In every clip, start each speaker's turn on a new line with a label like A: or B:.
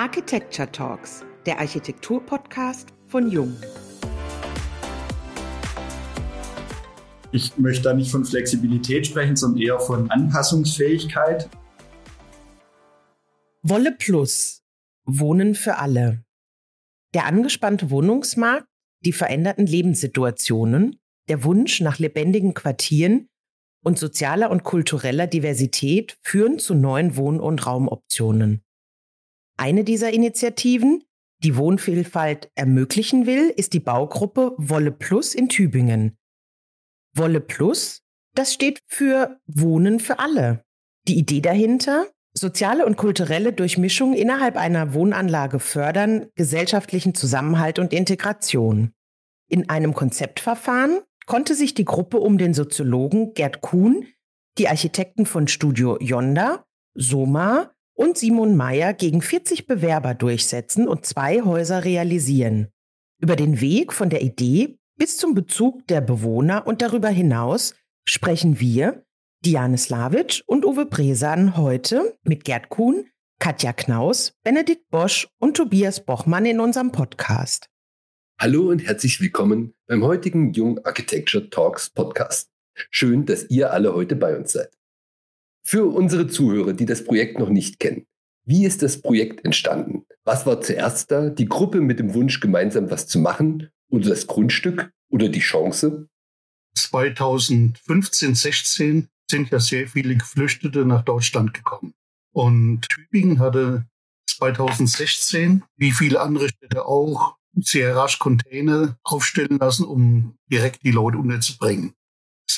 A: Architecture Talks, der Architektur-Podcast von Jung.
B: Ich möchte da nicht von Flexibilität sprechen, sondern eher von Anpassungsfähigkeit.
A: Wolle Plus. Wohnen für alle. Der angespannte Wohnungsmarkt, die veränderten Lebenssituationen, der Wunsch nach lebendigen Quartieren und sozialer und kultureller Diversität führen zu neuen Wohn- und Raumoptionen. Eine dieser Initiativen, die Wohnvielfalt ermöglichen will, ist die Baugruppe Wolle Plus in Tübingen. Wolle Plus, das steht für Wohnen für alle. Die Idee dahinter, soziale und kulturelle Durchmischung innerhalb einer Wohnanlage fördern, gesellschaftlichen Zusammenhalt und Integration. In einem Konzeptverfahren konnte sich die Gruppe um den Soziologen Gerd Kuhn, die Architekten von Studio Yonda, Soma und Simon Meyer gegen 40 Bewerber durchsetzen und zwei Häuser realisieren. Über den Weg von der Idee bis zum Bezug der Bewohner und darüber hinaus sprechen wir, Diane Slavic und Uwe Bresan, heute mit Gerd Kuhn, Katja Knaus, Benedikt Bosch und Tobias Bochmann in unserem Podcast.
C: Hallo und herzlich willkommen beim heutigen Jung Architecture Talks Podcast. Schön, dass ihr alle heute bei uns seid. Für unsere Zuhörer, die das Projekt noch nicht kennen, wie ist das Projekt entstanden? Was war zuerst da? Die Gruppe mit dem Wunsch, gemeinsam was zu machen oder das Grundstück oder die Chance?
D: 2015, 16 sind ja sehr viele Geflüchtete nach Deutschland gekommen. Und Tübingen hatte 2016, wie viele andere Städte auch, sehr rasch Container aufstellen lassen, um direkt die Leute unterzubringen.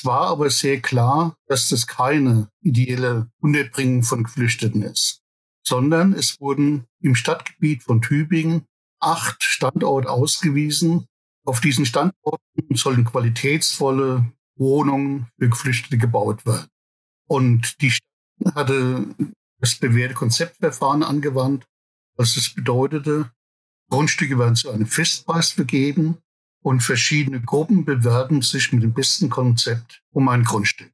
D: Es war aber sehr klar, dass das keine ideelle Unterbringung von Geflüchteten ist, sondern es wurden im Stadtgebiet von Tübingen acht Standorte ausgewiesen. Auf diesen Standorten sollen qualitätsvolle Wohnungen für Geflüchtete gebaut werden. Und die Stadt hatte das bewährte Konzeptverfahren angewandt. Was das bedeutete, Grundstücke werden zu einem Festpreis vergeben und verschiedene Gruppen bewerben sich mit dem besten Konzept um ein Grundstück.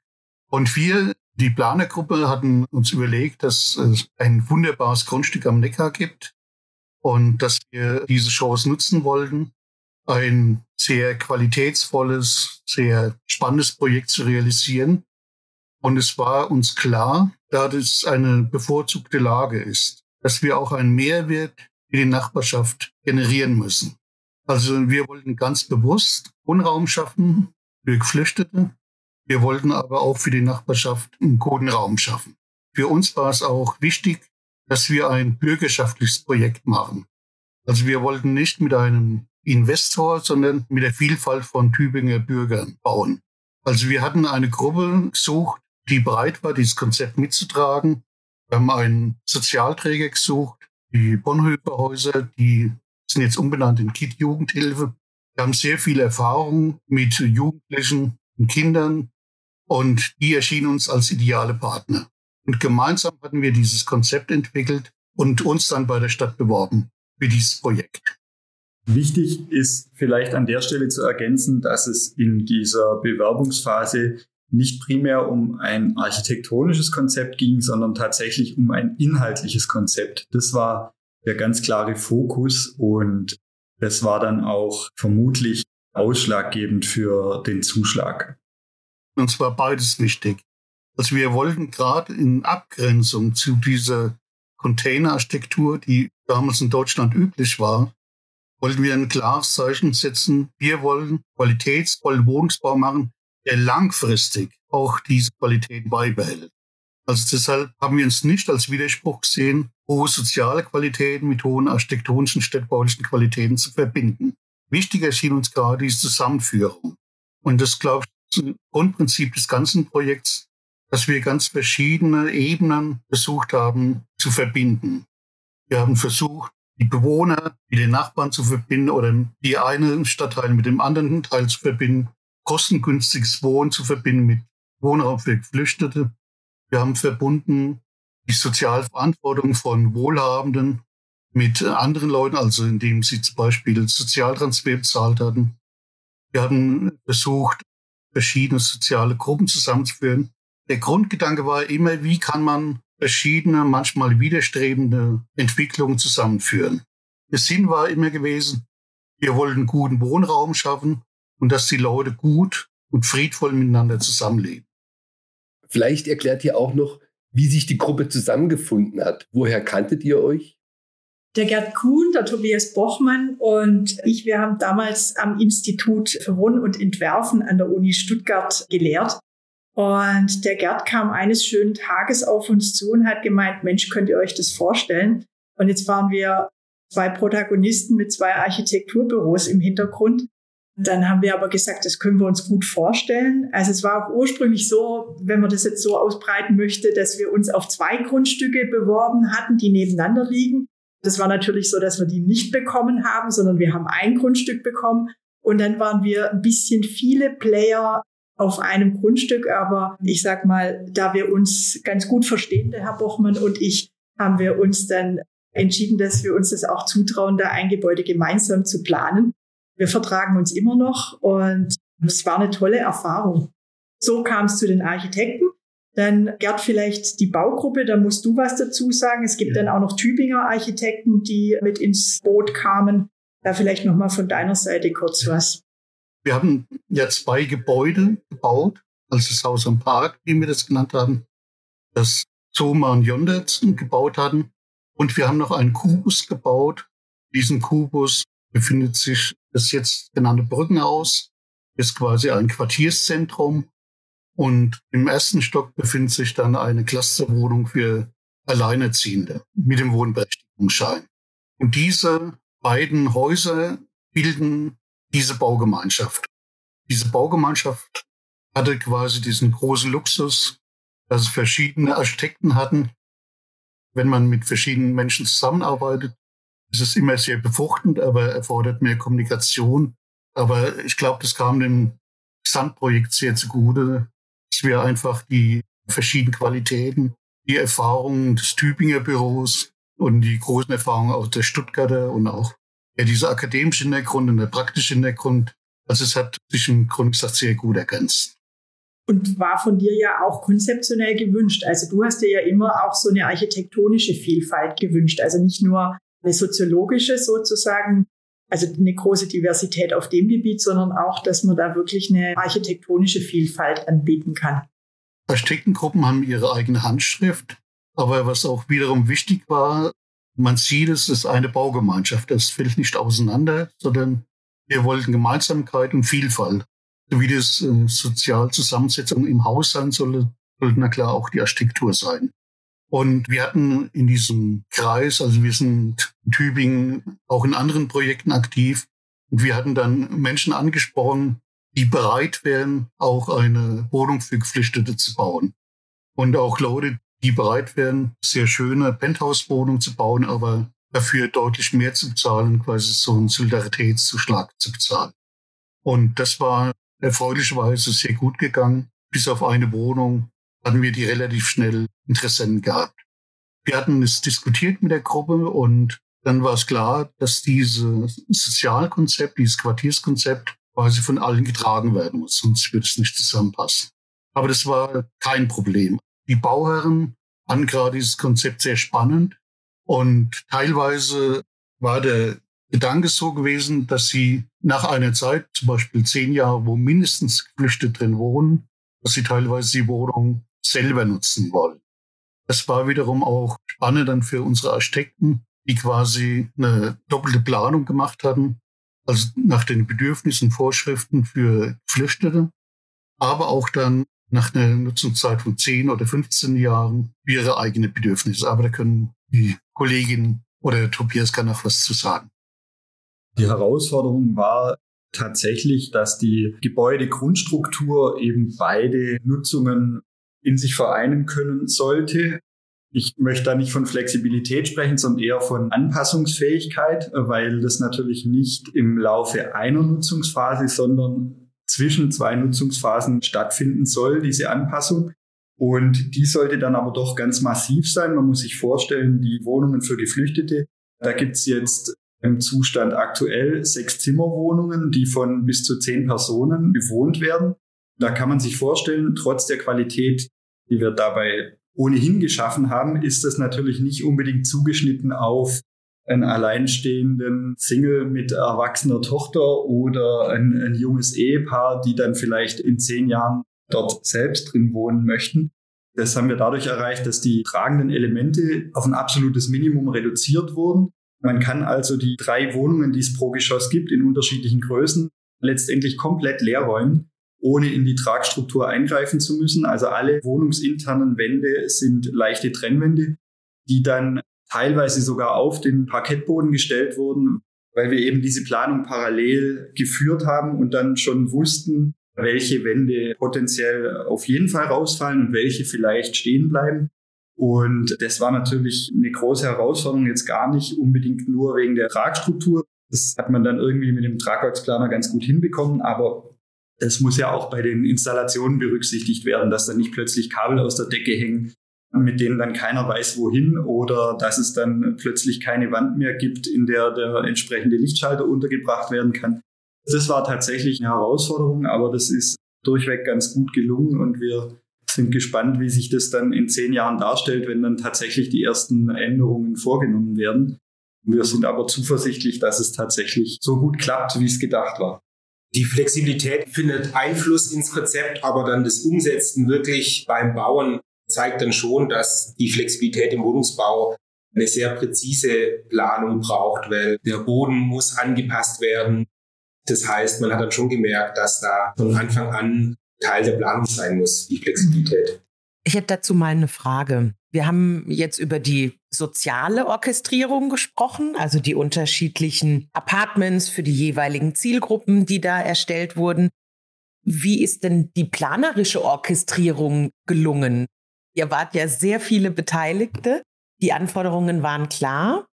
D: Und wir, die Planergruppe, hatten uns überlegt, dass es ein wunderbares Grundstück am Neckar gibt und dass wir diese Chance nutzen wollten, ein sehr qualitätsvolles, sehr spannendes Projekt zu realisieren. Und es war uns klar, da das eine bevorzugte Lage ist, dass wir auch einen Mehrwert für die Nachbarschaft generieren müssen. Also wir wollten ganz bewusst Wohnraum schaffen für Geflüchtete. Wir wollten aber auch für die Nachbarschaft einen guten Raum schaffen. Für uns war es auch wichtig, dass wir ein bürgerschaftliches Projekt machen. Also wir wollten nicht mit einem Investor, sondern mit der Vielfalt von Tübinger Bürgern bauen. Also wir hatten eine Gruppe gesucht, die bereit war, dieses Konzept mitzutragen. Wir haben einen Sozialträger gesucht, die Bonhoeffer Häuser, die sind jetzt umbenannt in KIT Jugendhilfe. Wir haben sehr viel Erfahrung mit Jugendlichen und Kindern und die erschienen uns als ideale Partner. Und gemeinsam hatten wir dieses Konzept entwickelt und uns dann bei der Stadt beworben für dieses Projekt.
B: Wichtig ist vielleicht an der Stelle zu ergänzen, dass es in dieser Bewerbungsphase nicht primär um ein architektonisches Konzept ging, sondern tatsächlich um ein inhaltliches Konzept. Das war der ganz klare Fokus und das war dann auch vermutlich ausschlaggebend für den Zuschlag.
D: Und zwar beides wichtig. Also wir wollten gerade in Abgrenzung zu dieser Containerarchitektur, die damals in Deutschland üblich war, wollten wir ein klares Zeichen setzen. Wir wollen qualitätsvollen Wohnungsbau machen, der langfristig auch diese Qualität beibehält. Also deshalb haben wir uns nicht als Widerspruch gesehen, hohe soziale Qualitäten mit hohen architektonischen, städtebaulichen Qualitäten zu verbinden. Wichtig erschien uns gerade diese Zusammenführung. Und das, glaube ich, ist ein Grundprinzip des ganzen Projekts, dass wir ganz verschiedene Ebenen versucht haben zu verbinden. Wir haben versucht, die Bewohner mit den Nachbarn zu verbinden oder die eine Stadtteil mit dem anderen Teil zu verbinden, kostengünstiges Wohnen zu verbinden mit Wohnraum für Geflüchtete. Wir haben verbunden die Sozialverantwortung von Wohlhabenden mit anderen Leuten, also indem sie zum Beispiel Sozialtransfer bezahlt hatten. Wir haben versucht, verschiedene soziale Gruppen zusammenzuführen. Der Grundgedanke war immer, wie kann man verschiedene, manchmal widerstrebende Entwicklungen zusammenführen. Der Sinn war immer gewesen, wir wollen guten Wohnraum schaffen und dass die Leute gut und friedvoll miteinander zusammenleben.
C: Vielleicht erklärt ihr auch noch, wie sich die Gruppe zusammengefunden hat. Woher kanntet ihr euch?
E: Der Gerd Kuhn, der Tobias Bochmann und ich, wir haben damals am Institut für Wohnen und Entwerfen an der Uni Stuttgart gelehrt. Und der Gerd kam eines schönen Tages auf uns zu und hat gemeint, Mensch, könnt ihr euch das vorstellen? Und jetzt waren wir zwei Protagonisten mit zwei Architekturbüros im Hintergrund. Dann haben wir aber gesagt, das können wir uns gut vorstellen. Also es war auch ursprünglich so, wenn man das jetzt so ausbreiten möchte, dass wir uns auf zwei Grundstücke beworben hatten, die nebeneinander liegen. Das war natürlich so, dass wir die nicht bekommen haben, sondern wir haben ein Grundstück bekommen. Und dann waren wir ein bisschen viele Player auf einem Grundstück. Aber ich sag mal, da wir uns ganz gut verstehen, der Herr Bochmann und ich, haben wir uns dann entschieden, dass wir uns das auch zutrauen, da ein Gebäude gemeinsam zu planen. Wir vertragen uns immer noch und es war eine tolle Erfahrung. So kam es zu den Architekten. Dann Gerd vielleicht die Baugruppe, da musst du was dazu sagen. Es gibt ja. dann auch noch Tübinger Architekten, die mit ins Boot kamen. Da vielleicht noch mal von deiner Seite kurz was.
D: Wir haben ja zwei Gebäude gebaut, also das Haus am Park, wie wir das genannt haben, das Zoma und Jondert gebaut hatten. Und wir haben noch einen Kubus gebaut. Diesen Kubus befindet sich das jetzt genannte Brückenhaus, ist quasi ein Quartierszentrum. Und im ersten Stock befindet sich dann eine Clusterwohnung für Alleinerziehende mit dem Wohnberechtigungsschein. Und diese beiden Häuser bilden diese Baugemeinschaft. Diese Baugemeinschaft hatte quasi diesen großen Luxus, dass verschiedene Architekten hatten, wenn man mit verschiedenen Menschen zusammenarbeitet, ist es immer sehr befruchtend, aber erfordert mehr Kommunikation. Aber ich glaube, das kam dem Gesamtprojekt sehr zugute, dass wir einfach die verschiedenen Qualitäten, die Erfahrungen des Tübinger Büros und die großen Erfahrungen auch der Stuttgarter und auch ja, dieser akademische Hintergrund und der praktische Hintergrund, also es hat sich im Grunde gesagt sehr gut ergänzt
E: und war von dir ja auch konzeptionell gewünscht. Also du hast dir ja immer auch so eine architektonische Vielfalt gewünscht, also nicht nur eine soziologische sozusagen, also eine große Diversität auf dem Gebiet, sondern auch, dass man da wirklich eine architektonische Vielfalt anbieten kann.
D: Architektengruppen haben ihre eigene Handschrift, aber was auch wiederum wichtig war, man sieht, es ist eine Baugemeinschaft. Das fällt nicht auseinander, sondern wir wollten Gemeinsamkeit und Vielfalt wie das äh, Sozialzusammensetzung im Haus sein solle, sollte na klar auch die Architektur sein. Und wir hatten in diesem Kreis, also wir sind in Tübingen auch in anderen Projekten aktiv, und wir hatten dann Menschen angesprochen, die bereit wären, auch eine Wohnung für Geflüchtete zu bauen. Und auch Leute, die bereit wären, sehr schöne Penthouse-Wohnungen zu bauen, aber dafür deutlich mehr zu bezahlen, quasi so einen Solidaritätszuschlag zu bezahlen. Und das war erfreulicherweise sehr gut gegangen. Bis auf eine Wohnung hatten wir die relativ schnell Interessenten gehabt. Wir hatten es diskutiert mit der Gruppe und dann war es klar, dass dieses Sozialkonzept, dieses Quartierskonzept quasi von allen getragen werden muss, sonst wird es nicht zusammenpassen. Aber das war kein Problem. Die Bauherren fanden gerade dieses Konzept sehr spannend und teilweise war der Gedanke so gewesen, dass sie nach einer Zeit, zum Beispiel zehn Jahre, wo mindestens Geflüchtete drin wohnen, dass sie teilweise die Wohnung selber nutzen wollen. Das war wiederum auch spannend dann für unsere Architekten, die quasi eine doppelte Planung gemacht hatten, also nach den Bedürfnissen Vorschriften für Geflüchtete, aber auch dann nach einer Nutzungszeit von 10 oder 15 Jahren ihre eigenen Bedürfnisse. Aber da können die Kollegin oder Tobias kann noch was zu sagen.
B: Die Herausforderung war tatsächlich, dass die Gebäudegrundstruktur eben beide Nutzungen in sich vereinen können sollte. Ich möchte da nicht von Flexibilität sprechen, sondern eher von Anpassungsfähigkeit, weil das natürlich nicht im Laufe einer Nutzungsphase, sondern zwischen zwei Nutzungsphasen stattfinden soll, diese Anpassung. Und die sollte dann aber doch ganz massiv sein. Man muss sich vorstellen, die Wohnungen für Geflüchtete, da gibt's jetzt im Zustand aktuell sechs Zimmerwohnungen, die von bis zu zehn Personen bewohnt werden. Da kann man sich vorstellen, trotz der Qualität, die wir dabei ohnehin geschaffen haben, ist das natürlich nicht unbedingt zugeschnitten auf einen alleinstehenden Single mit erwachsener Tochter oder ein, ein junges Ehepaar, die dann vielleicht in zehn Jahren dort selbst drin wohnen möchten. Das haben wir dadurch erreicht, dass die tragenden Elemente auf ein absolutes Minimum reduziert wurden. Man kann also die drei Wohnungen, die es pro Geschoss gibt, in unterschiedlichen Größen, letztendlich komplett leer räumen, ohne in die Tragstruktur eingreifen zu müssen. Also alle wohnungsinternen Wände sind leichte Trennwände, die dann teilweise sogar auf den Parkettboden gestellt wurden, weil wir eben diese Planung parallel geführt haben und dann schon wussten, welche Wände potenziell auf jeden Fall rausfallen und welche vielleicht stehen bleiben. Und das war natürlich eine große Herausforderung, jetzt gar nicht unbedingt nur wegen der Tragstruktur. Das hat man dann irgendwie mit dem Tragwerksplaner ganz gut hinbekommen, aber das muss ja auch bei den Installationen berücksichtigt werden, dass dann nicht plötzlich Kabel aus der Decke hängen, mit denen dann keiner weiß, wohin oder dass es dann plötzlich keine Wand mehr gibt, in der der entsprechende Lichtschalter untergebracht werden kann. Das war tatsächlich eine Herausforderung, aber das ist durchweg ganz gut gelungen und wir sind gespannt, wie sich das dann in zehn Jahren darstellt, wenn dann tatsächlich die ersten Änderungen vorgenommen werden. Wir sind aber zuversichtlich, dass es tatsächlich so gut klappt, wie es gedacht war.
F: Die Flexibilität findet Einfluss ins Konzept, aber dann das Umsetzen wirklich beim Bauen zeigt dann schon, dass die Flexibilität im Wohnungsbau eine sehr präzise Planung braucht, weil der Boden muss angepasst werden. Das heißt, man hat dann schon gemerkt, dass da von Anfang an Teil der Planung sein muss, die Flexibilität.
A: Ich hätte dazu mal eine Frage. Wir haben jetzt über die soziale Orchestrierung gesprochen, also die unterschiedlichen Apartments für die jeweiligen Zielgruppen, die da erstellt wurden. Wie ist denn die planerische Orchestrierung gelungen? Ihr wart ja sehr viele Beteiligte. Die Anforderungen waren klar.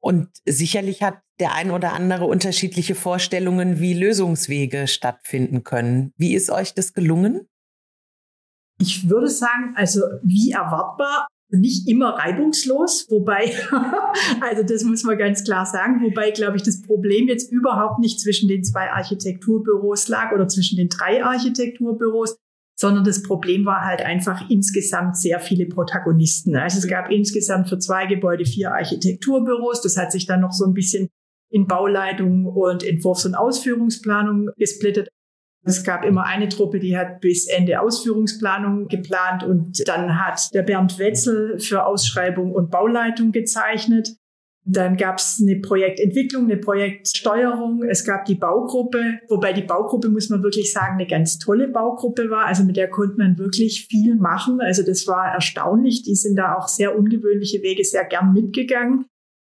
A: Und sicherlich hat der ein oder andere unterschiedliche Vorstellungen, wie Lösungswege stattfinden können. Wie ist euch das gelungen?
E: Ich würde sagen, also wie erwartbar, nicht immer reibungslos, wobei, also das muss man ganz klar sagen, wobei, glaube ich, das Problem jetzt überhaupt nicht zwischen den zwei Architekturbüros lag oder zwischen den drei Architekturbüros, sondern das Problem war halt einfach insgesamt sehr viele Protagonisten. Also es gab insgesamt für zwei Gebäude vier Architekturbüros. Das hat sich dann noch so ein bisschen in Bauleitung und Entwurfs- und Ausführungsplanung gesplittet. Es gab immer eine Truppe, die hat bis Ende Ausführungsplanung geplant und dann hat der Bernd Wetzel für Ausschreibung und Bauleitung gezeichnet. Dann gab es eine Projektentwicklung, eine Projektsteuerung. Es gab die Baugruppe, wobei die Baugruppe, muss man wirklich sagen, eine ganz tolle Baugruppe war. Also mit der konnte man wirklich viel machen. Also das war erstaunlich. Die sind da auch sehr ungewöhnliche Wege sehr gern mitgegangen.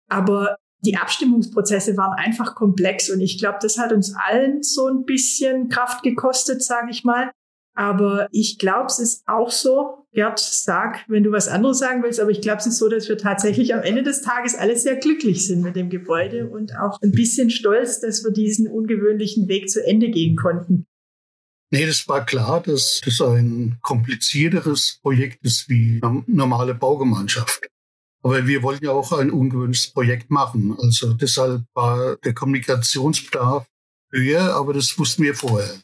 E: Aber die Abstimmungsprozesse waren einfach komplex und ich glaube, das hat uns allen so ein bisschen Kraft gekostet, sage ich mal. Aber ich glaube, es ist auch so, Gerd, sag, wenn du was anderes sagen willst, aber ich glaube, es ist so, dass wir tatsächlich am Ende des Tages alle sehr glücklich sind mit dem Gebäude und auch ein bisschen stolz, dass wir diesen ungewöhnlichen Weg zu Ende gehen konnten.
D: Nee, das war klar, dass das ein komplizierteres Projekt ist wie eine normale Baugemeinschaft. Aber wir wollten ja auch ein ungewöhnliches Projekt machen. Also deshalb war der Kommunikationsbedarf höher, aber das wussten wir vorher.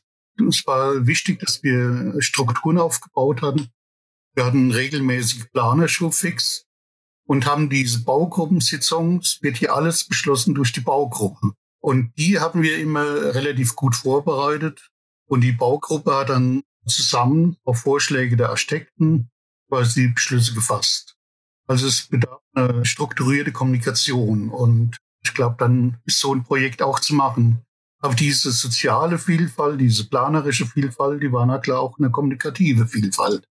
D: Es war wichtig, dass wir Strukturen aufgebaut hatten. Wir hatten regelmäßig Planershowfix und haben diese Baugruppensitzungen, es wird hier alles beschlossen durch die Baugruppen. Und die haben wir immer relativ gut vorbereitet. Und die Baugruppe hat dann zusammen auf Vorschläge der Architekten quasi Beschlüsse gefasst. Also es bedarf eine strukturierte Kommunikation und ich glaube, dann ist so ein Projekt auch zu machen. Aber diese soziale Vielfalt, diese planerische Vielfalt, die war na auch eine kommunikative Vielfalt.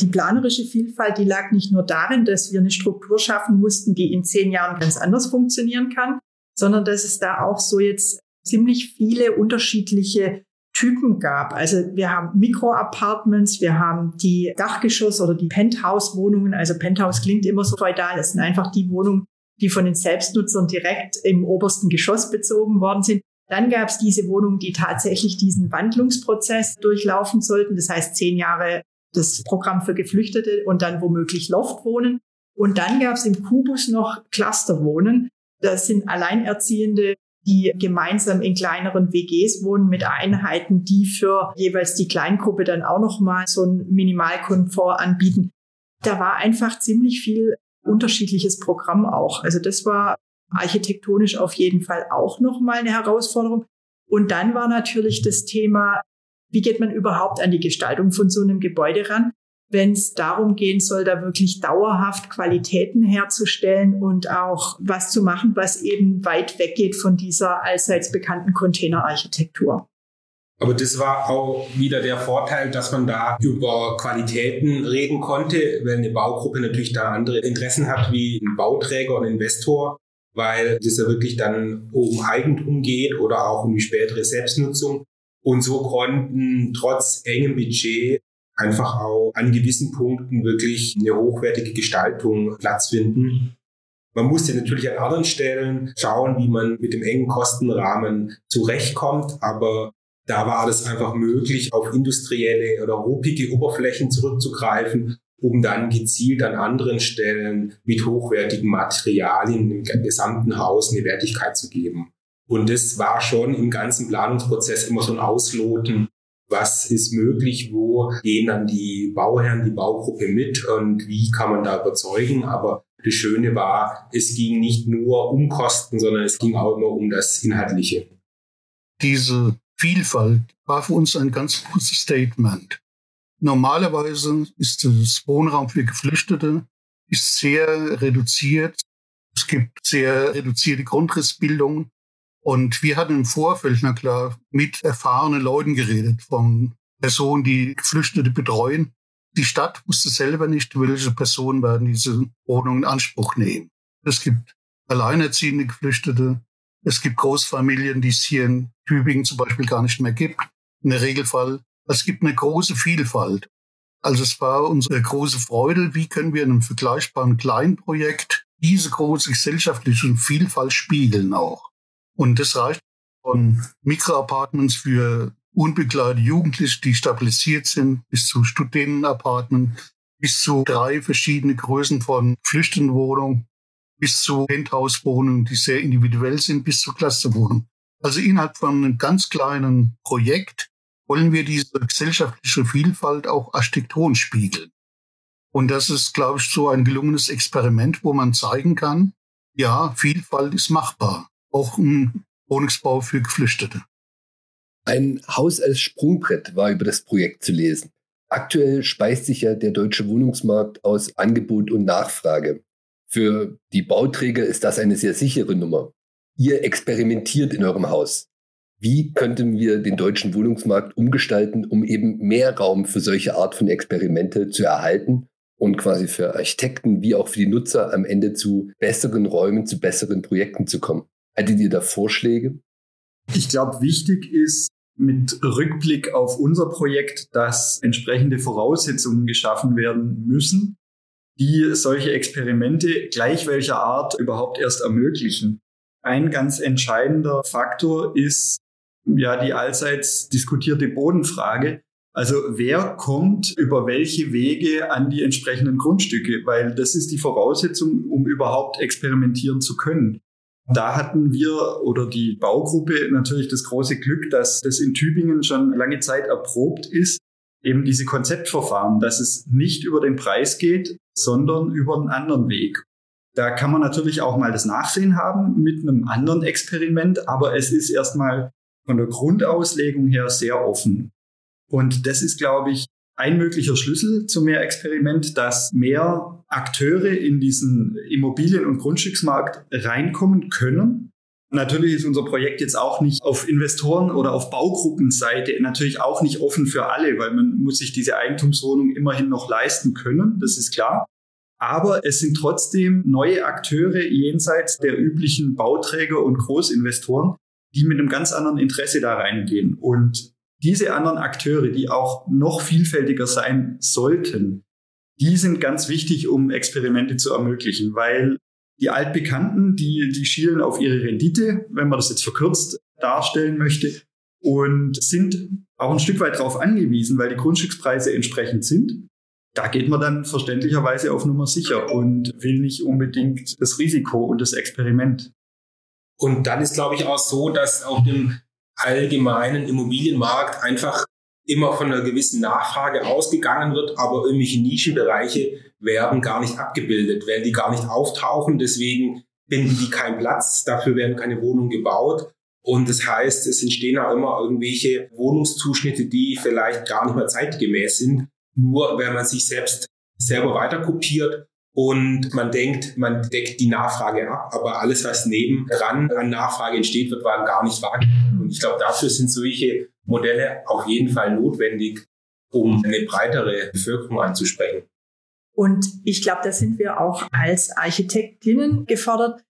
E: Die planerische Vielfalt, die lag nicht nur darin, dass wir eine Struktur schaffen mussten, die in zehn Jahren ganz anders funktionieren kann, sondern dass es da auch so jetzt ziemlich viele unterschiedliche Typen gab. Also wir haben Mikroapartments, wir haben die Dachgeschoss- oder die Penthouse-Wohnungen. Also Penthouse klingt immer so feudal. Das sind einfach die Wohnungen, die von den Selbstnutzern direkt im obersten Geschoss bezogen worden sind. Dann gab es diese Wohnungen, die tatsächlich diesen Wandlungsprozess durchlaufen sollten. Das heißt zehn Jahre das Programm für Geflüchtete und dann womöglich Loftwohnen. Und dann gab es im Kubus noch Clusterwohnen. Das sind Alleinerziehende die gemeinsam in kleineren WGs wohnen mit Einheiten, die für jeweils die Kleingruppe dann auch noch mal so einen Minimalkomfort anbieten. da war einfach ziemlich viel unterschiedliches Programm auch. Also das war architektonisch auf jeden Fall auch nochmal eine Herausforderung. Und dann war natürlich das Thema, wie geht man überhaupt an die Gestaltung von so einem Gebäude ran, wenn es darum gehen soll, da wirklich dauerhaft Qualitäten herzustellen und auch was zu machen, was eben weit weggeht von dieser allseits bekannten Containerarchitektur.
F: Aber das war auch wieder der Vorteil, dass man da über Qualitäten reden konnte, weil eine Baugruppe natürlich da andere Interessen hat wie ein Bauträger und Investor, weil das ja wirklich dann um Eigentum geht oder auch um die spätere Selbstnutzung. Und so konnten trotz engem Budget einfach auch an gewissen Punkten wirklich eine hochwertige Gestaltung Platz finden. Man musste natürlich an anderen Stellen schauen, wie man mit dem engen Kostenrahmen zurechtkommt, aber da war es einfach möglich, auf industrielle oder ruppige Oberflächen zurückzugreifen, um dann gezielt an anderen Stellen mit hochwertigen Materialien im gesamten Haus eine Wertigkeit zu geben. Und das war schon im ganzen Planungsprozess immer so ein Ausloten, was ist möglich, wo gehen dann die Bauherren, die Baugruppe mit und wie kann man da überzeugen. Aber das Schöne war, es ging nicht nur um Kosten, sondern es ging auch immer um das Inhaltliche.
D: Diese Vielfalt war für uns ein ganz großes Statement. Normalerweise ist das Wohnraum für Geflüchtete ist sehr reduziert. Es gibt sehr reduzierte Grundrissbildung. Und wir hatten im Vorfeld, na klar, mit erfahrenen Leuten geredet, von Personen, die Geflüchtete betreuen. Die Stadt wusste selber nicht, welche Personen werden diese Wohnung in Anspruch nehmen. Es gibt alleinerziehende Geflüchtete, es gibt Großfamilien, die es hier in Tübingen zum Beispiel gar nicht mehr gibt. In der Regelfall. Es gibt eine große Vielfalt. Also es war unsere große Freude, wie können wir in einem vergleichbaren Kleinprojekt diese große gesellschaftliche Vielfalt spiegeln auch. Und das reicht von Mikroapartments für unbegleitete Jugendliche, die stabilisiert sind, bis zu Studentenapartments, bis zu drei verschiedene Größen von Flüchtendenwohnungen bis zu Penthouse-Wohnungen, die sehr individuell sind, bis zu Clusterwohnungen. Also innerhalb von einem ganz kleinen Projekt wollen wir diese gesellschaftliche Vielfalt auch architektonisch spiegeln. Und das ist, glaube ich, so ein gelungenes Experiment, wo man zeigen kann, ja, Vielfalt ist machbar. Auch im Wohnungsbau für Geflüchtete.
C: Ein Haus als Sprungbrett war über das Projekt zu lesen. Aktuell speist sich ja der deutsche Wohnungsmarkt aus Angebot und Nachfrage. Für die Bauträger ist das eine sehr sichere Nummer. Ihr experimentiert in eurem Haus. Wie könnten wir den deutschen Wohnungsmarkt umgestalten, um eben mehr Raum für solche Art von Experimente zu erhalten und quasi für Architekten wie auch für die Nutzer am Ende zu besseren Räumen, zu besseren Projekten zu kommen? Hattet ihr da Vorschläge?
B: Ich glaube, wichtig ist mit Rückblick auf unser Projekt, dass entsprechende Voraussetzungen geschaffen werden müssen, die solche Experimente gleich welcher Art überhaupt erst ermöglichen. Ein ganz entscheidender Faktor ist ja die allseits diskutierte Bodenfrage. Also wer kommt über welche Wege an die entsprechenden Grundstücke? Weil das ist die Voraussetzung, um überhaupt experimentieren zu können. Da hatten wir oder die Baugruppe natürlich das große Glück, dass das in Tübingen schon lange Zeit erprobt ist eben diese Konzeptverfahren, dass es nicht über den Preis geht, sondern über einen anderen Weg. Da kann man natürlich auch mal das Nachsehen haben mit einem anderen Experiment, aber es ist erstmal von der Grundauslegung her sehr offen. Und das ist, glaube ich, ein möglicher Schlüssel zu mehr Experiment, dass mehr Akteure in diesen Immobilien- und Grundstücksmarkt reinkommen können Natürlich ist unser Projekt jetzt auch nicht auf Investoren oder auf Baugruppenseite natürlich auch nicht offen für alle, weil man muss sich diese Eigentumswohnung immerhin noch leisten können, das ist klar. Aber es sind trotzdem neue Akteure jenseits der üblichen Bauträger und Großinvestoren, die mit einem ganz anderen Interesse da reingehen. Und diese anderen Akteure, die auch noch vielfältiger sein sollten, die sind ganz wichtig, um Experimente zu ermöglichen, weil die Altbekannten, die, die schielen auf ihre Rendite, wenn man das jetzt verkürzt darstellen möchte, und sind auch ein Stück weit darauf angewiesen, weil die Grundstückspreise entsprechend sind. Da geht man dann verständlicherweise auf Nummer sicher und will nicht unbedingt das Risiko und das Experiment.
F: Und dann ist, glaube ich, auch so, dass auf dem allgemeinen Immobilienmarkt einfach immer von einer gewissen Nachfrage ausgegangen wird, aber irgendwelche Nischenbereiche werden gar nicht abgebildet, weil die gar nicht auftauchen. Deswegen finden die keinen Platz, dafür werden keine Wohnungen gebaut. Und das heißt, es entstehen auch immer irgendwelche Wohnungszuschnitte, die vielleicht gar nicht mehr zeitgemäß sind, nur wenn man sich selbst selber weiterkopiert und man denkt, man deckt die Nachfrage ab, aber alles, was nebendran an Nachfrage entsteht, wird man gar nicht wahrgenommen. Und ich glaube, dafür sind solche Modelle auf jeden Fall notwendig, um eine breitere Bevölkerung anzusprechen.
E: Und ich glaube, da sind wir auch als Architektinnen gefordert,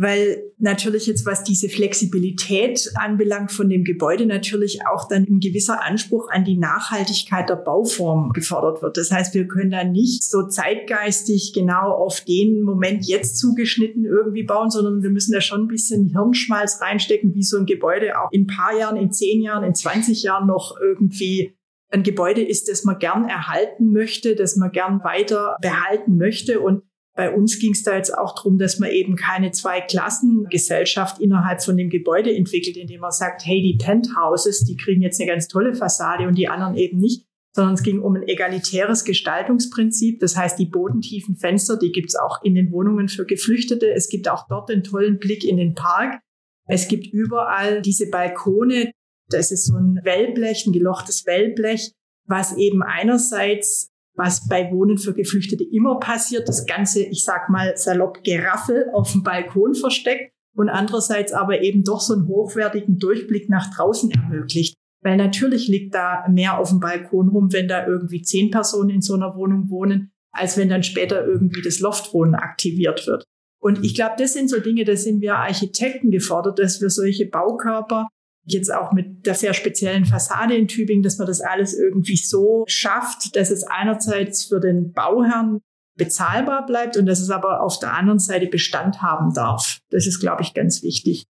E: weil natürlich jetzt, was diese Flexibilität anbelangt von dem Gebäude, natürlich auch dann ein gewisser Anspruch an die Nachhaltigkeit der Bauform gefordert wird. Das heißt, wir können da nicht so zeitgeistig genau auf den Moment jetzt zugeschnitten irgendwie bauen, sondern wir müssen da schon ein bisschen Hirnschmalz reinstecken, wie so ein Gebäude auch in ein paar Jahren, in zehn Jahren, in 20 Jahren noch irgendwie ein Gebäude ist, das man gern erhalten möchte, das man gern weiter behalten möchte und bei uns ging es da jetzt auch darum, dass man eben keine Zwei-Klassen-Gesellschaft innerhalb von dem Gebäude entwickelt, indem man sagt, hey, die Penthouses, die kriegen jetzt eine ganz tolle Fassade und die anderen eben nicht, sondern es ging um ein egalitäres Gestaltungsprinzip. Das heißt, die bodentiefen Fenster, die gibt es auch in den Wohnungen für Geflüchtete. Es gibt auch dort den tollen Blick in den Park. Es gibt überall diese Balkone. Das ist so ein Wellblech, ein gelochtes Wellblech, was eben einerseits was bei Wohnen für Geflüchtete immer passiert, das ganze, ich sag mal salopp Geraffel auf dem Balkon versteckt und andererseits aber eben doch so einen hochwertigen Durchblick nach draußen ermöglicht. Weil natürlich liegt da mehr auf dem Balkon rum, wenn da irgendwie zehn Personen in so einer Wohnung wohnen, als wenn dann später irgendwie das Loftwohnen aktiviert wird. Und ich glaube, das sind so Dinge, da sind wir Architekten gefordert, dass wir solche Baukörper jetzt auch mit der sehr speziellen Fassade in Tübingen, dass man das alles irgendwie so schafft, dass es einerseits für den Bauherrn bezahlbar bleibt und dass es aber auf der anderen Seite Bestand haben darf. Das ist, glaube ich, ganz wichtig.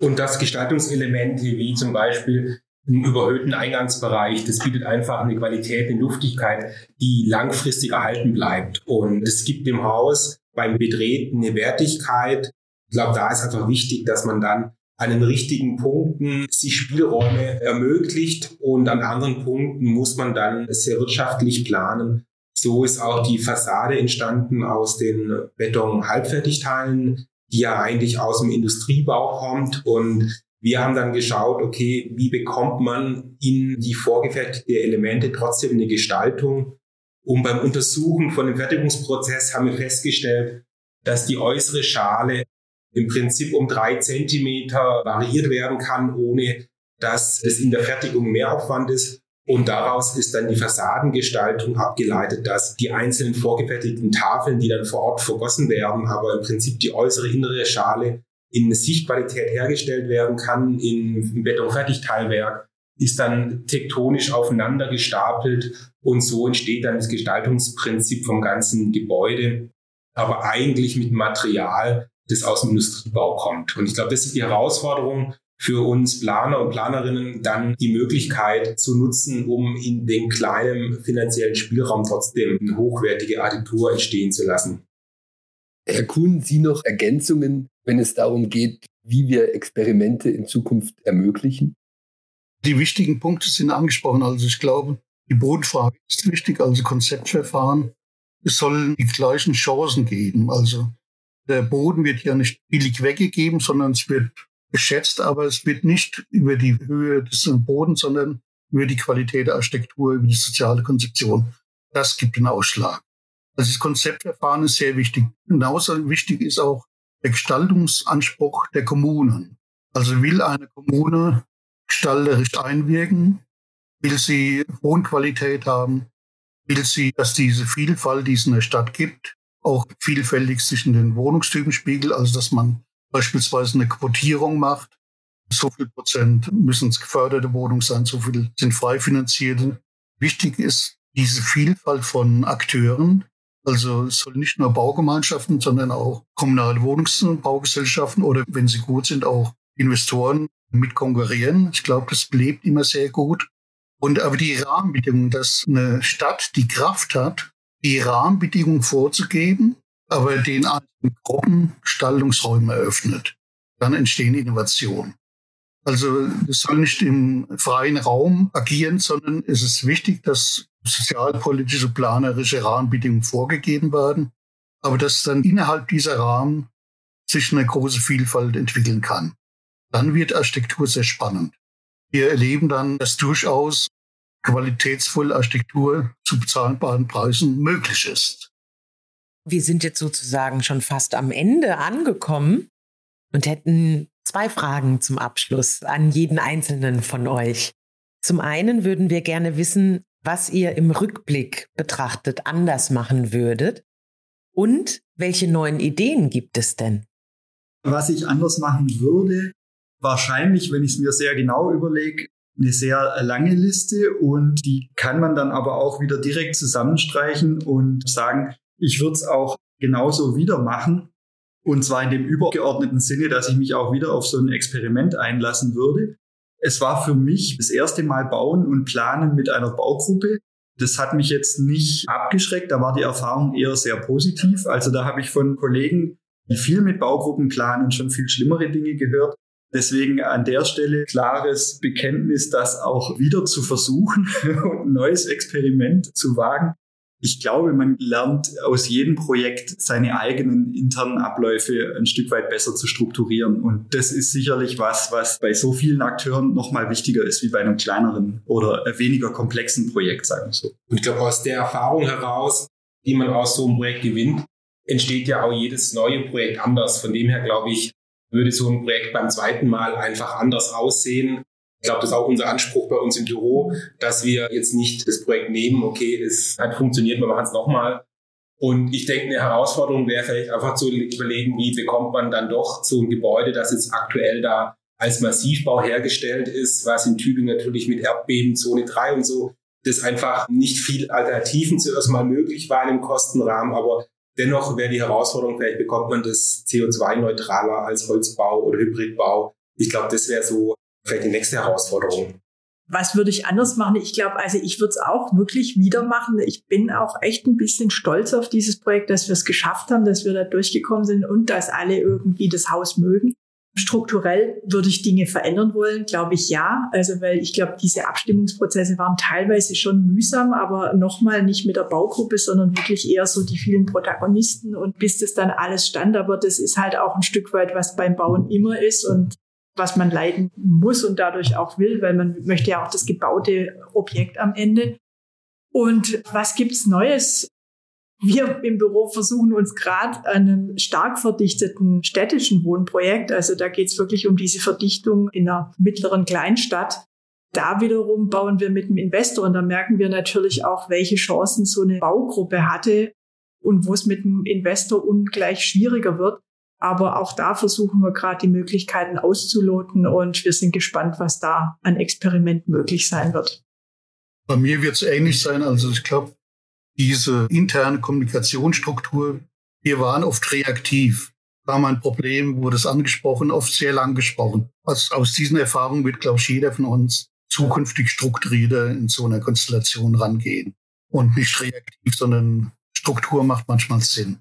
F: Und das Gestaltungselemente wie zum Beispiel einen überhöhten Eingangsbereich, das bietet einfach eine Qualität, eine Luftigkeit, die langfristig erhalten bleibt. Und es gibt dem Haus beim Betreten eine Wertigkeit. Ich glaube, da ist einfach wichtig, dass man dann an den richtigen Punkten sich Spielräume ermöglicht und an anderen Punkten muss man dann sehr wirtschaftlich planen. So ist auch die Fassade entstanden aus den Beton-Halbfertigteilen, die ja eigentlich aus dem Industriebau kommt und wir haben dann geschaut, okay, wie bekommt man in die vorgefertigte Elemente trotzdem eine Gestaltung? Und beim Untersuchen von dem Fertigungsprozess haben wir festgestellt, dass die äußere Schale im Prinzip um drei Zentimeter variiert werden kann, ohne dass es in der Fertigung Mehraufwand ist. Und daraus ist dann die Fassadengestaltung abgeleitet, dass die einzelnen vorgefertigten Tafeln, die dann vor Ort vergossen werden, aber im Prinzip die äußere, innere Schale in Sichtqualität hergestellt werden kann im Betonfertigteilwerk, ist dann tektonisch aufeinander gestapelt und so entsteht dann das Gestaltungsprinzip vom ganzen Gebäude, aber eigentlich mit Material, das aus dem Industriebau kommt. Und ich glaube, das ist die Herausforderung für uns Planer und Planerinnen, dann die Möglichkeit zu nutzen, um in dem kleinen finanziellen Spielraum trotzdem eine hochwertige Architektur entstehen zu lassen.
C: Herr Kuhn, Sie noch Ergänzungen, wenn es darum geht, wie wir Experimente in Zukunft ermöglichen?
D: Die wichtigen Punkte sind angesprochen. Also ich glaube, die Bodenfrage ist wichtig, also Konzeptverfahren. Es sollen die gleichen Chancen geben. Also der Boden wird ja nicht billig weggegeben, sondern es wird geschätzt, aber es wird nicht über die Höhe des Bodens, sondern über die Qualität der Architektur, über die soziale Konzeption. Das gibt den Ausschlag. Also das Konzeptverfahren ist sehr wichtig. Genauso wichtig ist auch der Gestaltungsanspruch der Kommunen. Also will eine Kommune gestalterisch einwirken, will sie Wohnqualität haben, will sie, dass diese Vielfalt, die es in der Stadt gibt, auch vielfältig sich in den Wohnungstypen spiegelt, also dass man beispielsweise eine Quotierung macht. So viel Prozent müssen es geförderte Wohnungen sein, so viel sind frei finanzierte. Wichtig ist diese Vielfalt von Akteuren. Also es soll nicht nur Baugemeinschaften, sondern auch kommunale Wohnungsbaugesellschaften oder wenn sie gut sind, auch Investoren mit konkurrieren. Ich glaube, das belebt immer sehr gut. Und aber die Rahmenbedingungen, dass eine Stadt die Kraft hat, die Rahmenbedingungen vorzugeben, aber den einzelnen Gruppen Gestaltungsräume eröffnet. Dann entstehen Innovationen. Also es soll nicht im freien Raum agieren, sondern es ist wichtig, dass sozialpolitische, planerische Rahmenbedingungen vorgegeben werden, aber dass dann innerhalb dieser Rahmen sich eine große Vielfalt entwickeln kann. Dann wird Architektur sehr spannend. Wir erleben dann, dass durchaus qualitätsvolle Architektur zu bezahlbaren Preisen möglich ist.
A: Wir sind jetzt sozusagen schon fast am Ende angekommen und hätten zwei Fragen zum Abschluss an jeden einzelnen von euch. Zum einen würden wir gerne wissen, was ihr im Rückblick betrachtet anders machen würdet und welche neuen Ideen gibt es denn?
B: Was ich anders machen würde, wahrscheinlich, wenn ich es mir sehr genau überlege, eine sehr lange Liste und die kann man dann aber auch wieder direkt zusammenstreichen und sagen, ich würde es auch genauso wieder machen. Und zwar in dem übergeordneten Sinne, dass ich mich auch wieder auf so ein Experiment einlassen würde. Es war für mich das erste Mal Bauen und Planen mit einer Baugruppe. Das hat mich jetzt nicht abgeschreckt, da war die Erfahrung eher sehr positiv. Also da habe ich von Kollegen, die viel mit Baugruppen planen, schon viel schlimmere Dinge gehört. Deswegen an der Stelle klares Bekenntnis, das auch wieder zu versuchen und ein neues Experiment zu wagen. Ich glaube, man lernt aus jedem Projekt seine eigenen internen Abläufe ein Stück weit besser zu strukturieren. Und das ist sicherlich was, was bei so vielen Akteuren nochmal wichtiger ist wie bei einem kleineren oder weniger komplexen Projekt, sagen wir so.
F: Und ich glaube, aus der Erfahrung heraus, die man aus so einem Projekt gewinnt, entsteht ja auch jedes neue Projekt anders. Von dem her, glaube ich, würde so ein Projekt beim zweiten Mal einfach anders aussehen ich glaube, das ist auch unser Anspruch bei uns im Büro, dass wir jetzt nicht das Projekt nehmen, okay, es hat funktioniert, wir machen es nochmal. Und ich denke, eine Herausforderung wäre vielleicht einfach zu überlegen, wie bekommt man dann doch so ein Gebäude, das jetzt aktuell da als Massivbau hergestellt ist, was in Tübingen natürlich mit Erdbeben Zone 3 und so, das einfach nicht viel Alternativen zuerst mal möglich war im Kostenrahmen, aber dennoch wäre die Herausforderung, vielleicht bekommt man das CO2-neutraler als Holzbau oder Hybridbau. Ich glaube, das wäre so vielleicht die nächste Herausforderung?
E: Was würde ich anders machen? Ich glaube, also ich würde es auch wirklich wieder machen. Ich bin auch echt ein bisschen stolz auf dieses Projekt, dass wir es geschafft haben, dass wir da durchgekommen sind und dass alle irgendwie das Haus mögen. Strukturell würde ich Dinge verändern wollen, glaube ich ja. Also weil ich glaube, diese Abstimmungsprozesse waren teilweise schon mühsam, aber nochmal nicht mit der Baugruppe, sondern wirklich eher so die vielen Protagonisten und bis das dann alles stand. Aber das ist halt auch ein Stück weit, was beim Bauen immer ist und was man leiden muss und dadurch auch will, weil man möchte ja auch das gebaute Objekt am Ende. Und was gibt's Neues? Wir im Büro versuchen uns gerade an einem stark verdichteten städtischen Wohnprojekt, also da geht's wirklich um diese Verdichtung in einer mittleren Kleinstadt. Da wiederum bauen wir mit dem Investor und da merken wir natürlich auch, welche Chancen so eine Baugruppe hatte und wo es mit dem Investor ungleich schwieriger wird. Aber auch da versuchen wir gerade die Möglichkeiten auszuloten und wir sind gespannt, was da an Experiment möglich sein wird.
D: Bei mir wird es ähnlich sein. Also ich glaube, diese interne Kommunikationsstruktur, wir waren oft reaktiv. War mal ein Problem, wurde es angesprochen, oft sehr lang gesprochen. Also aus diesen Erfahrungen wird, glaube ich, jeder von uns zukünftig strukturierter in so einer Konstellation rangehen. Und nicht reaktiv, sondern Struktur macht manchmal Sinn.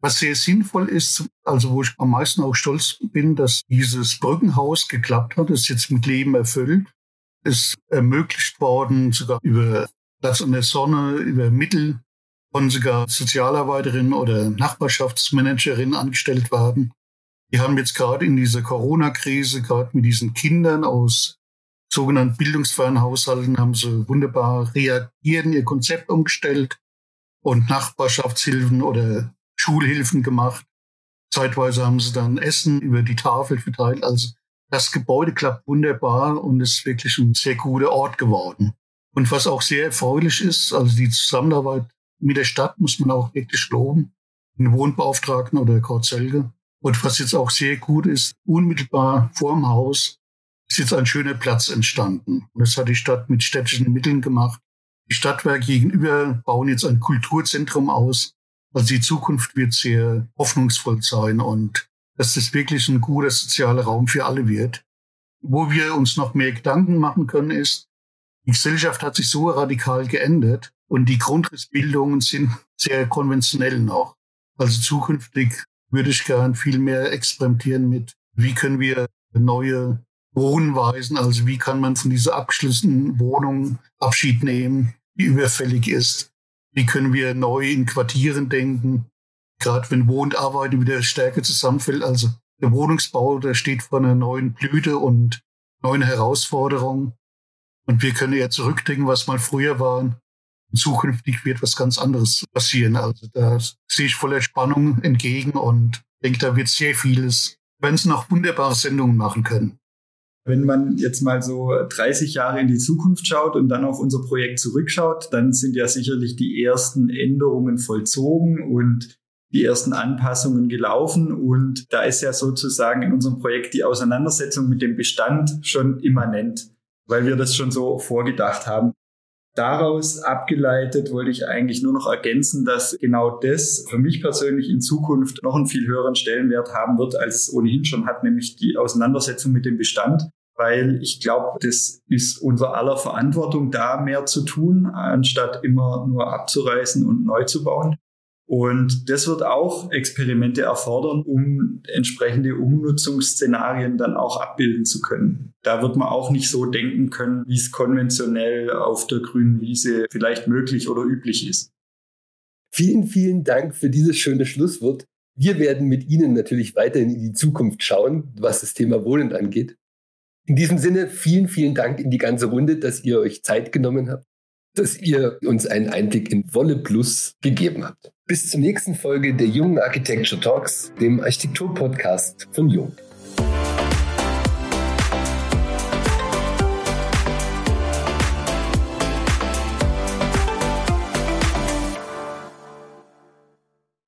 D: Was sehr sinnvoll ist, also wo ich am meisten auch stolz bin, dass dieses Brückenhaus geklappt hat, ist jetzt mit Leben erfüllt, ist ermöglicht worden, sogar über Platz an der Sonne, über Mittel von sogar Sozialarbeiterin oder Nachbarschaftsmanagerin angestellt werden. Die haben jetzt gerade in dieser Corona-Krise, gerade mit diesen Kindern aus sogenannten bildungsfernen Haushalten, haben sie wunderbar reagiert, ihr Konzept umgestellt und Nachbarschaftshilfen oder Schulhilfen gemacht. Zeitweise haben sie dann Essen über die Tafel verteilt. Also das Gebäude klappt wunderbar und ist wirklich ein sehr guter Ort geworden. Und was auch sehr erfreulich ist, also die Zusammenarbeit mit der Stadt muss man auch wirklich loben. Den Wohnbeauftragten oder Kurt Selge. Und was jetzt auch sehr gut ist, unmittelbar vorm Haus ist jetzt ein schöner Platz entstanden. Und das hat die Stadt mit städtischen Mitteln gemacht. Die Stadtwerke gegenüber bauen jetzt ein Kulturzentrum aus, also die Zukunft wird sehr hoffnungsvoll sein und dass das wirklich ein guter sozialer Raum für alle wird. Wo wir uns noch mehr Gedanken machen können, ist, die Gesellschaft hat sich so radikal geändert und die Grundrissbildungen sind sehr konventionell noch. Also zukünftig würde ich gern viel mehr experimentieren mit, wie können wir neue Wohnweisen, also wie kann man von dieser abgeschlossenen Wohnung Abschied nehmen, die überfällig ist. Wie können wir neu in Quartieren denken, gerade wenn Wohn und Arbeit wieder stärker zusammenfällt. Also der Wohnungsbau, der steht vor einer neuen Blüte und neuen Herausforderungen. Und wir können ja zurückdenken, was mal früher war. Zukünftig wird was ganz anderes passieren. Also da sehe ich voller Spannung entgegen und denke, da wird sehr vieles, wenn es noch wunderbare Sendungen machen können.
B: Wenn man jetzt mal so 30 Jahre in die Zukunft schaut und dann auf unser Projekt zurückschaut, dann sind ja sicherlich die ersten Änderungen vollzogen und die ersten Anpassungen gelaufen. Und da ist ja sozusagen in unserem Projekt die Auseinandersetzung mit dem Bestand schon immanent, weil wir das schon so vorgedacht haben. Daraus abgeleitet wollte ich eigentlich nur noch ergänzen, dass genau das für mich persönlich in Zukunft noch einen viel höheren Stellenwert haben wird, als es ohnehin schon hat, nämlich die Auseinandersetzung mit dem Bestand weil ich glaube, das ist unser aller Verantwortung, da mehr zu tun, anstatt immer nur abzureißen und neu zu bauen. Und das wird auch Experimente erfordern, um entsprechende Umnutzungsszenarien dann auch abbilden zu können. Da wird man auch nicht so denken können, wie es konventionell auf der grünen Wiese vielleicht möglich oder üblich ist.
C: Vielen, vielen Dank für dieses schöne Schlusswort. Wir werden mit Ihnen natürlich weiterhin in die Zukunft schauen, was das Thema Wohnen angeht. In diesem Sinne, vielen, vielen Dank in die ganze Runde, dass ihr euch Zeit genommen habt, dass ihr uns einen Einblick in Wolle Plus gegeben habt. Bis zur nächsten Folge der Jungen Architecture Talks, dem Architektur-Podcast von Jung.